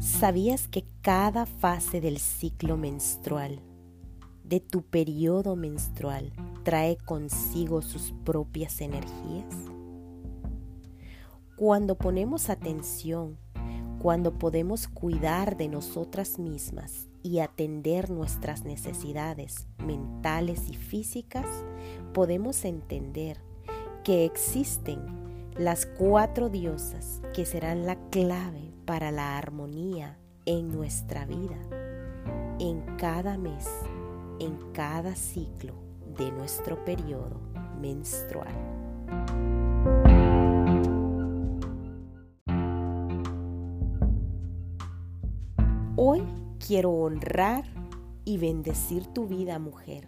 ¿Sabías que cada fase del ciclo menstrual, de tu periodo menstrual, trae consigo sus propias energías? Cuando ponemos atención, cuando podemos cuidar de nosotras mismas y atender nuestras necesidades mentales y físicas, podemos entender que existen las cuatro diosas que serán la clave para la armonía en nuestra vida, en cada mes, en cada ciclo de nuestro periodo menstrual. Hoy quiero honrar y bendecir tu vida, mujer.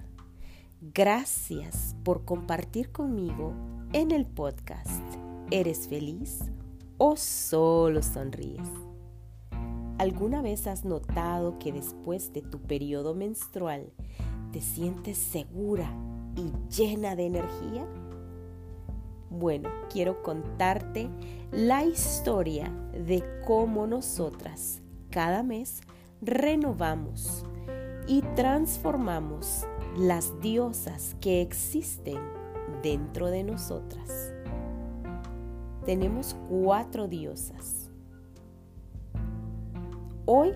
Gracias por compartir conmigo en el podcast. ¿Eres feliz o solo sonríes? ¿Alguna vez has notado que después de tu periodo menstrual te sientes segura y llena de energía? Bueno, quiero contarte la historia de cómo nosotras cada mes renovamos y transformamos las diosas que existen dentro de nosotras. Tenemos cuatro diosas. Hoy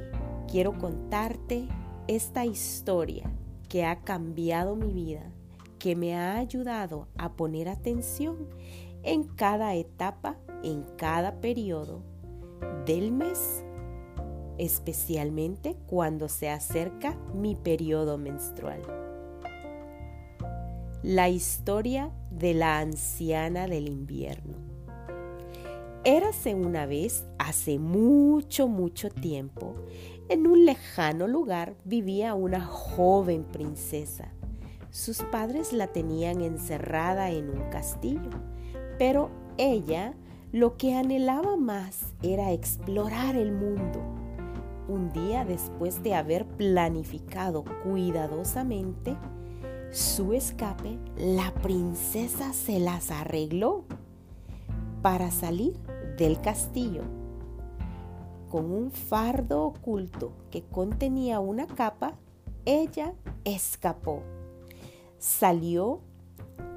quiero contarte esta historia que ha cambiado mi vida, que me ha ayudado a poner atención en cada etapa, en cada periodo del mes especialmente cuando se acerca mi periodo menstrual. La historia de la anciana del invierno. Érase una vez, hace mucho, mucho tiempo, en un lejano lugar vivía una joven princesa. Sus padres la tenían encerrada en un castillo, pero ella lo que anhelaba más era explorar el mundo un día después de haber planificado cuidadosamente su escape, la princesa se las arregló para salir del castillo con un fardo oculto que contenía una capa, ella escapó. Salió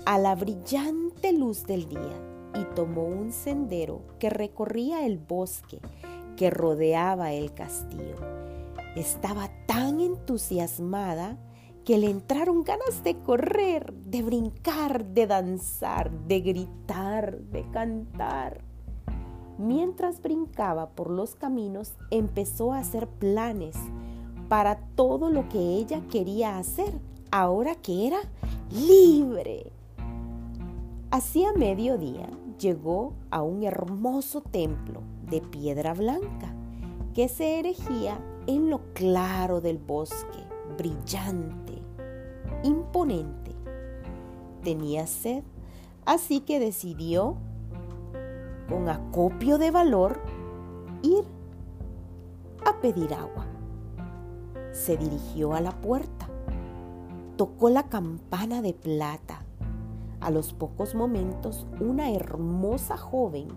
a la brillante luz del día y tomó un sendero que recorría el bosque que rodeaba el castillo. Estaba tan entusiasmada que le entraron ganas de correr, de brincar, de danzar, de gritar, de cantar. Mientras brincaba por los caminos, empezó a hacer planes para todo lo que ella quería hacer, ahora que era libre. Hacía mediodía llegó a un hermoso templo de piedra blanca que se erigía en lo claro del bosque, brillante, imponente. Tenía sed, así que decidió, con acopio de valor, ir a pedir agua. Se dirigió a la puerta, tocó la campana de plata. A los pocos momentos, una hermosa joven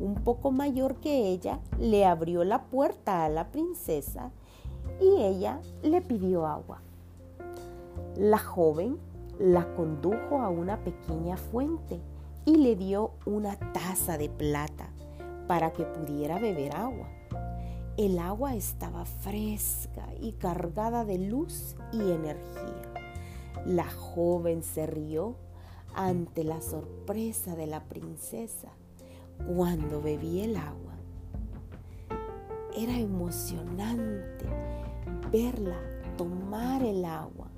un poco mayor que ella, le abrió la puerta a la princesa y ella le pidió agua. La joven la condujo a una pequeña fuente y le dio una taza de plata para que pudiera beber agua. El agua estaba fresca y cargada de luz y energía. La joven se rió ante la sorpresa de la princesa cuando bebí el agua. Era emocionante verla tomar el agua,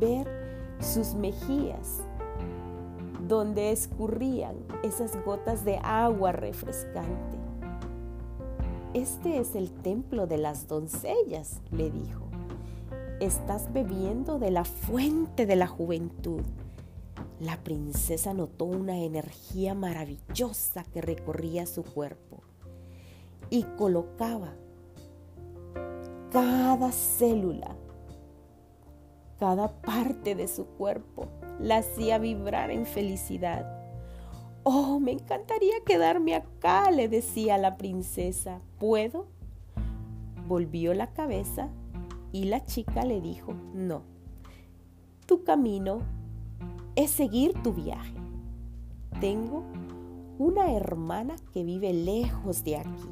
ver sus mejillas donde escurrían esas gotas de agua refrescante. Este es el templo de las doncellas, le dijo. Estás bebiendo de la fuente de la juventud la princesa notó una energía maravillosa que recorría su cuerpo y colocaba cada célula, cada parte de su cuerpo, la hacía vibrar en felicidad. Oh, me encantaría quedarme acá, le decía la princesa. ¿Puedo? Volvió la cabeza y la chica le dijo, no, tu camino es seguir tu viaje. Tengo una hermana que vive lejos de aquí.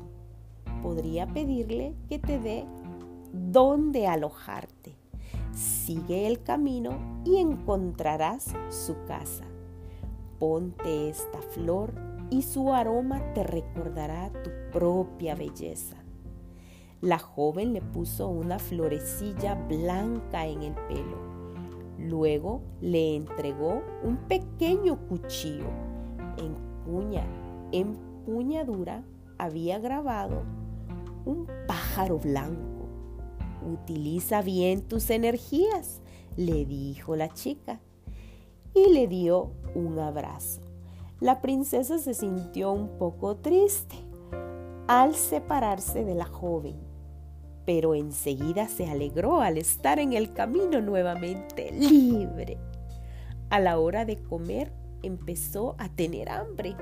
Podría pedirle que te dé dónde alojarte. Sigue el camino y encontrarás su casa. Ponte esta flor y su aroma te recordará tu propia belleza. La joven le puso una florecilla blanca en el pelo. Luego le entregó un pequeño cuchillo. En puña, en puñadura había grabado un pájaro blanco. Utiliza bien tus energías, le dijo la chica y le dio un abrazo. La princesa se sintió un poco triste al separarse de la joven, pero enseguida se alegró al estar en el camino nuevamente libre. A la hora de comer empezó a tener hambre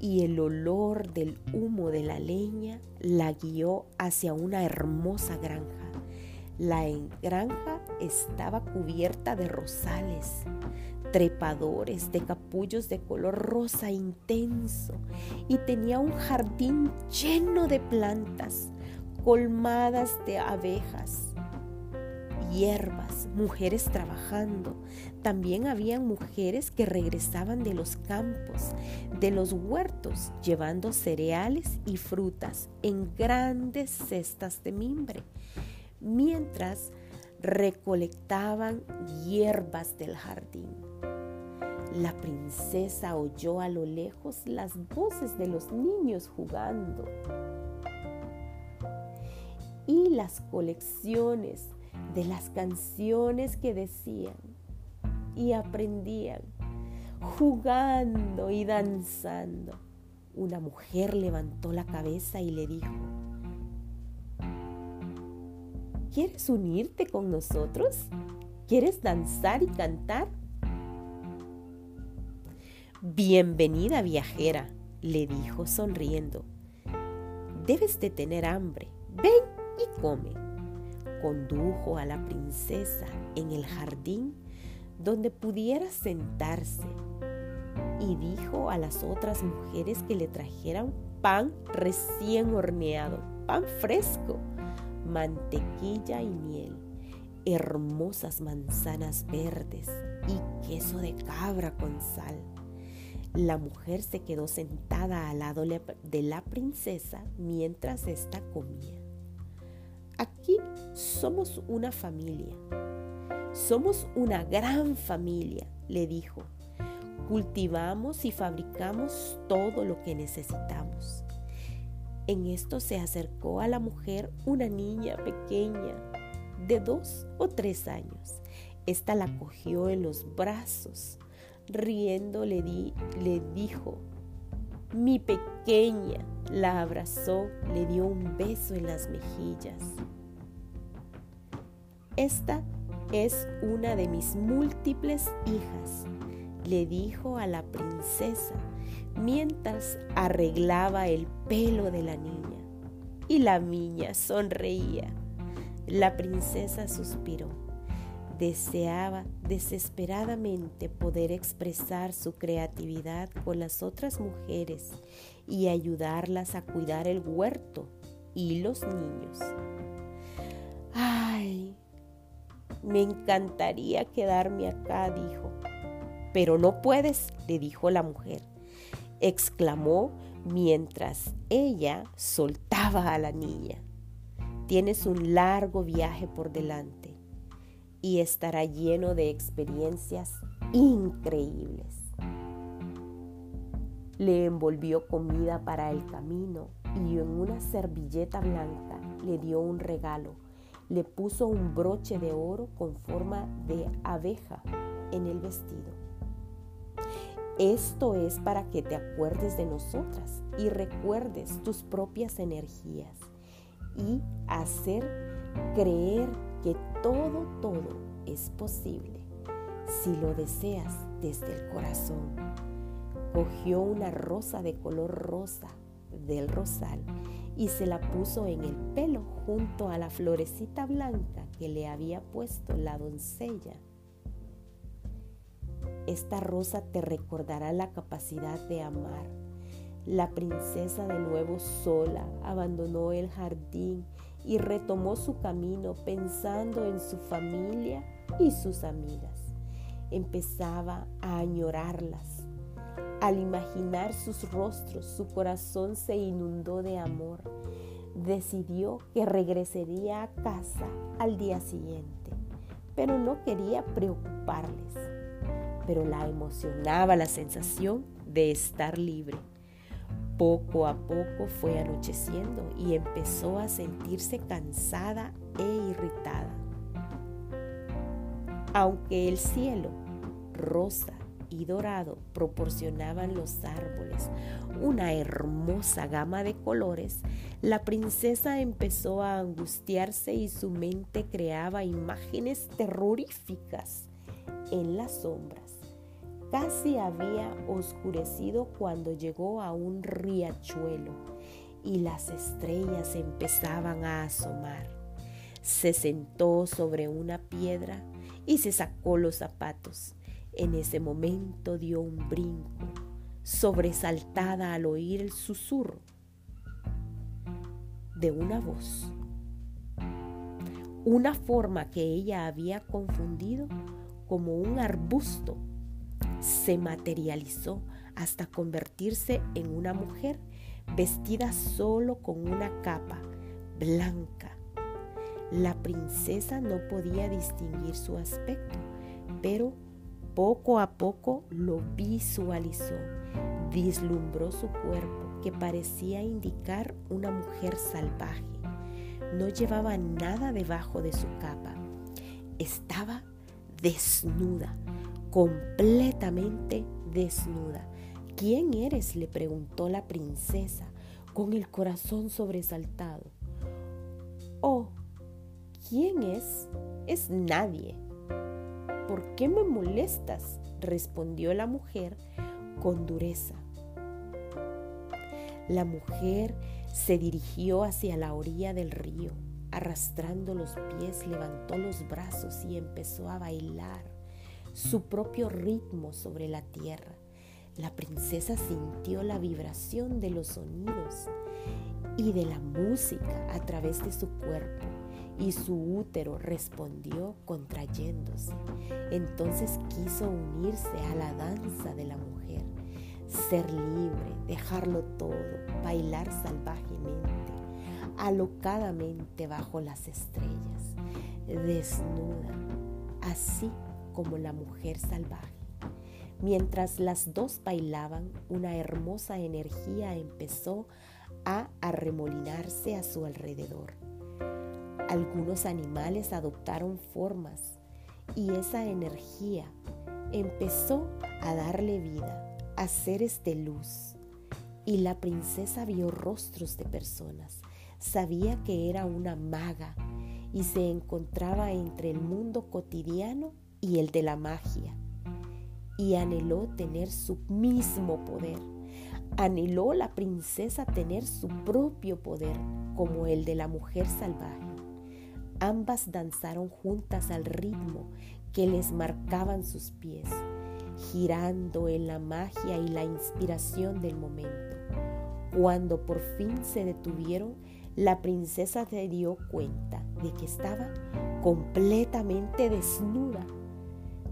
y el olor del humo de la leña la guió hacia una hermosa granja. La granja estaba cubierta de rosales, trepadores de capullos de color rosa intenso y tenía un jardín lleno de plantas colmadas de abejas, hierbas, mujeres trabajando. También habían mujeres que regresaban de los campos, de los huertos, llevando cereales y frutas en grandes cestas de mimbre mientras recolectaban hierbas del jardín. La princesa oyó a lo lejos las voces de los niños jugando y las colecciones de las canciones que decían y aprendían, jugando y danzando. Una mujer levantó la cabeza y le dijo, ¿Quieres unirte con nosotros? ¿Quieres danzar y cantar? Bienvenida viajera, le dijo sonriendo. Debes de tener hambre. Ven y come. Condujo a la princesa en el jardín donde pudiera sentarse y dijo a las otras mujeres que le trajeran pan recién horneado, pan fresco mantequilla y miel, hermosas manzanas verdes y queso de cabra con sal. La mujer se quedó sentada al lado de la princesa mientras ésta comía. Aquí somos una familia. Somos una gran familia, le dijo. Cultivamos y fabricamos todo lo que necesitamos. En esto se acercó a la mujer una niña pequeña de dos o tres años. Esta la cogió en los brazos. Riendo le, di, le dijo, mi pequeña, la abrazó, le dio un beso en las mejillas. Esta es una de mis múltiples hijas, le dijo a la princesa mientras arreglaba el pelo de la niña. Y la niña sonreía. La princesa suspiró. Deseaba desesperadamente poder expresar su creatividad con las otras mujeres y ayudarlas a cuidar el huerto y los niños. Me encantaría quedarme acá, dijo. Pero no puedes, le dijo la mujer exclamó mientras ella soltaba a la niña. Tienes un largo viaje por delante y estará lleno de experiencias increíbles. Le envolvió comida para el camino y en una servilleta blanca le dio un regalo. Le puso un broche de oro con forma de abeja en el vestido. Esto es para que te acuerdes de nosotras y recuerdes tus propias energías y hacer creer que todo, todo es posible. Si lo deseas, desde el corazón. Cogió una rosa de color rosa del rosal y se la puso en el pelo junto a la florecita blanca que le había puesto la doncella. Esta rosa te recordará la capacidad de amar. La princesa de nuevo sola abandonó el jardín y retomó su camino pensando en su familia y sus amigas. Empezaba a añorarlas. Al imaginar sus rostros, su corazón se inundó de amor. Decidió que regresaría a casa al día siguiente, pero no quería preocuparles. Pero la emocionaba la sensación de estar libre. Poco a poco fue anocheciendo y empezó a sentirse cansada e irritada. Aunque el cielo, rosa y dorado, proporcionaban los árboles una hermosa gama de colores, la princesa empezó a angustiarse y su mente creaba imágenes terroríficas en las sombras. Casi había oscurecido cuando llegó a un riachuelo y las estrellas empezaban a asomar. Se sentó sobre una piedra y se sacó los zapatos. En ese momento dio un brinco, sobresaltada al oír el susurro de una voz. Una forma que ella había confundido como un arbusto se materializó hasta convertirse en una mujer vestida solo con una capa blanca. La princesa no podía distinguir su aspecto, pero poco a poco lo visualizó. Vislumbró su cuerpo, que parecía indicar una mujer salvaje. No llevaba nada debajo de su capa. Estaba desnuda, completamente desnuda. ¿Quién eres? le preguntó la princesa con el corazón sobresaltado. Oh, ¿quién es? Es nadie. ¿Por qué me molestas? respondió la mujer con dureza. La mujer se dirigió hacia la orilla del río, arrastrando los pies, levantó los brazos y empezó a bailar su propio ritmo sobre la tierra. La princesa sintió la vibración de los sonidos y de la música a través de su cuerpo y su útero respondió contrayéndose. Entonces quiso unirse a la danza de la mujer, ser libre, dejarlo todo, bailar salvajemente, alocadamente bajo las estrellas, desnuda, así como la mujer salvaje. Mientras las dos bailaban, una hermosa energía empezó a arremolinarse a su alrededor. Algunos animales adoptaron formas y esa energía empezó a darle vida a seres de luz. Y la princesa vio rostros de personas. Sabía que era una maga y se encontraba entre el mundo cotidiano y el de la magia. Y anheló tener su mismo poder. Anheló la princesa tener su propio poder como el de la mujer salvaje. Ambas danzaron juntas al ritmo que les marcaban sus pies, girando en la magia y la inspiración del momento. Cuando por fin se detuvieron, la princesa se dio cuenta de que estaba completamente desnuda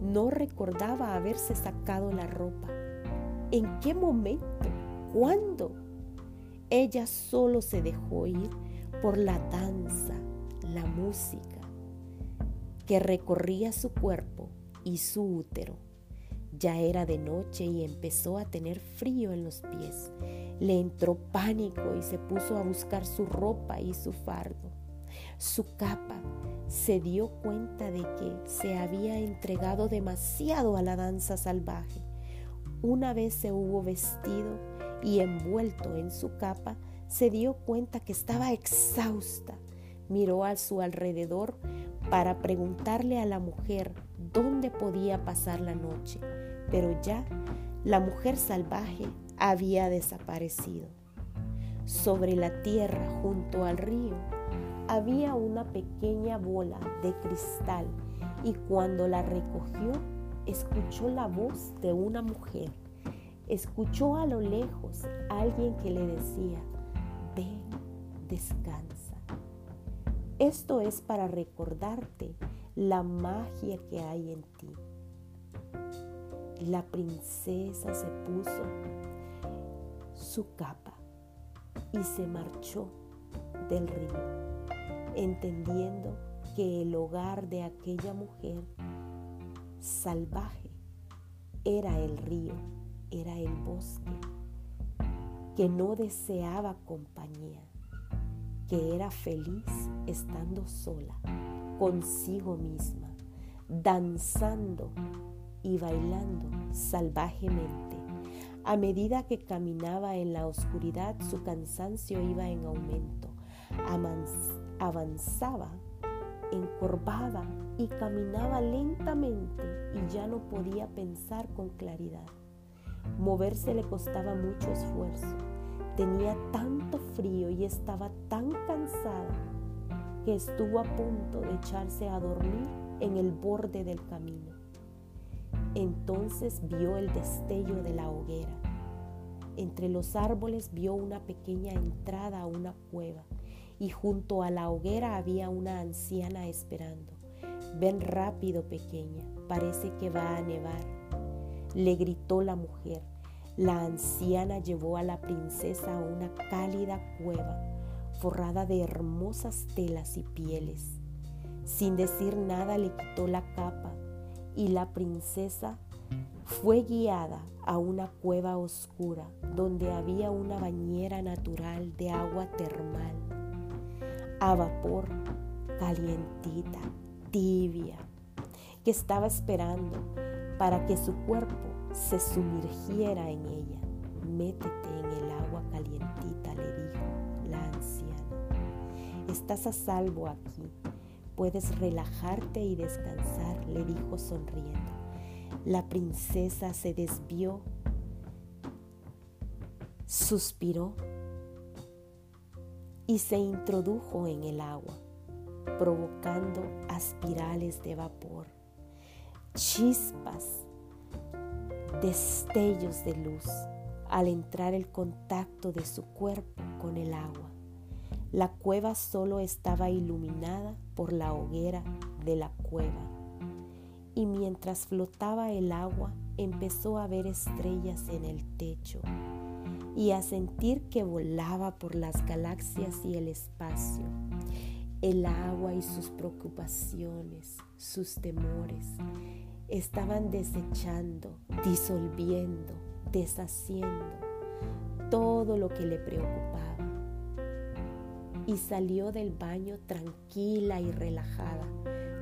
no recordaba haberse sacado la ropa. ¿En qué momento? ¿Cuándo? Ella solo se dejó ir por la danza, la música, que recorría su cuerpo y su útero. Ya era de noche y empezó a tener frío en los pies. Le entró pánico y se puso a buscar su ropa y su fardo, su capa se dio cuenta de que se había entregado demasiado a la danza salvaje. Una vez se hubo vestido y envuelto en su capa, se dio cuenta que estaba exhausta. Miró a su alrededor para preguntarle a la mujer dónde podía pasar la noche, pero ya la mujer salvaje había desaparecido. Sobre la tierra junto al río había una pequeña bola de cristal y cuando la recogió escuchó la voz de una mujer. Escuchó a lo lejos a alguien que le decía, ven, descansa. Esto es para recordarte la magia que hay en ti. La princesa se puso su capa y se marchó del río, entendiendo que el hogar de aquella mujer salvaje era el río, era el bosque, que no deseaba compañía, que era feliz estando sola, consigo misma, danzando y bailando salvajemente. A medida que caminaba en la oscuridad, su cansancio iba en aumento. Avanzaba, encorvaba y caminaba lentamente y ya no podía pensar con claridad. Moverse le costaba mucho esfuerzo. Tenía tanto frío y estaba tan cansada que estuvo a punto de echarse a dormir en el borde del camino. Entonces vio el destello de la hoguera. Entre los árboles vio una pequeña entrada a una cueva y junto a la hoguera había una anciana esperando. Ven rápido, pequeña, parece que va a nevar. Le gritó la mujer. La anciana llevó a la princesa a una cálida cueva forrada de hermosas telas y pieles. Sin decir nada le quitó la capa y la princesa fue guiada a una cueva oscura donde había una bañera natural de agua termal, a vapor, calientita, tibia, que estaba esperando para que su cuerpo se sumergiera en ella. Métete en el agua calientita, le dijo la anciana. Estás a salvo aquí Puedes relajarte y descansar, le dijo sonriendo. La princesa se desvió, suspiró y se introdujo en el agua, provocando aspirales de vapor, chispas, destellos de luz al entrar el contacto de su cuerpo con el agua. La cueva solo estaba iluminada por la hoguera de la cueva. Y mientras flotaba el agua, empezó a ver estrellas en el techo y a sentir que volaba por las galaxias y el espacio. El agua y sus preocupaciones, sus temores, estaban desechando, disolviendo, deshaciendo todo lo que le preocupaba y salió del baño tranquila y relajada.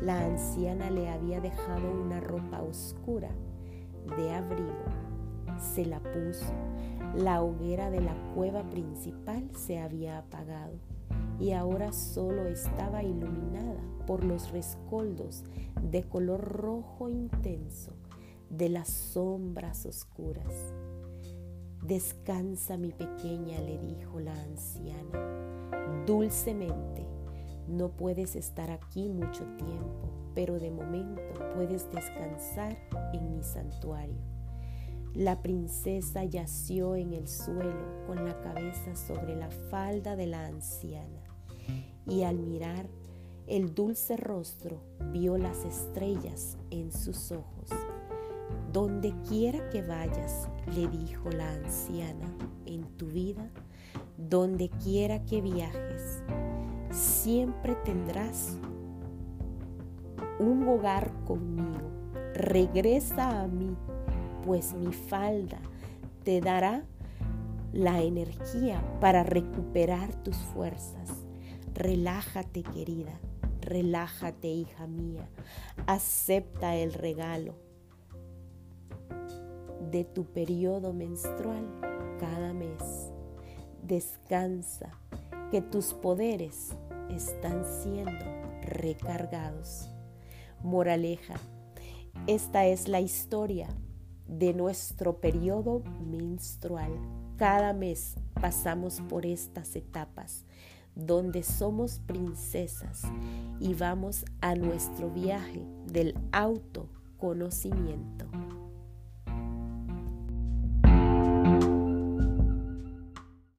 La anciana le había dejado una ropa oscura de abrigo. Se la puso. La hoguera de la cueva principal se había apagado y ahora solo estaba iluminada por los rescoldos de color rojo intenso de las sombras oscuras. Descansa mi pequeña, le dijo la anciana dulcemente. No puedes estar aquí mucho tiempo, pero de momento puedes descansar en mi santuario. La princesa yació en el suelo con la cabeza sobre la falda de la anciana y al mirar el dulce rostro vio las estrellas en sus ojos. Donde quiera que vayas, le dijo la anciana, en tu vida donde quiera que viajes, siempre tendrás un hogar conmigo. Regresa a mí, pues mi falda te dará la energía para recuperar tus fuerzas. Relájate, querida, relájate, hija mía. Acepta el regalo de tu periodo menstrual cada mes descansa, que tus poderes están siendo recargados. Moraleja, esta es la historia de nuestro periodo menstrual. Cada mes pasamos por estas etapas donde somos princesas y vamos a nuestro viaje del autoconocimiento.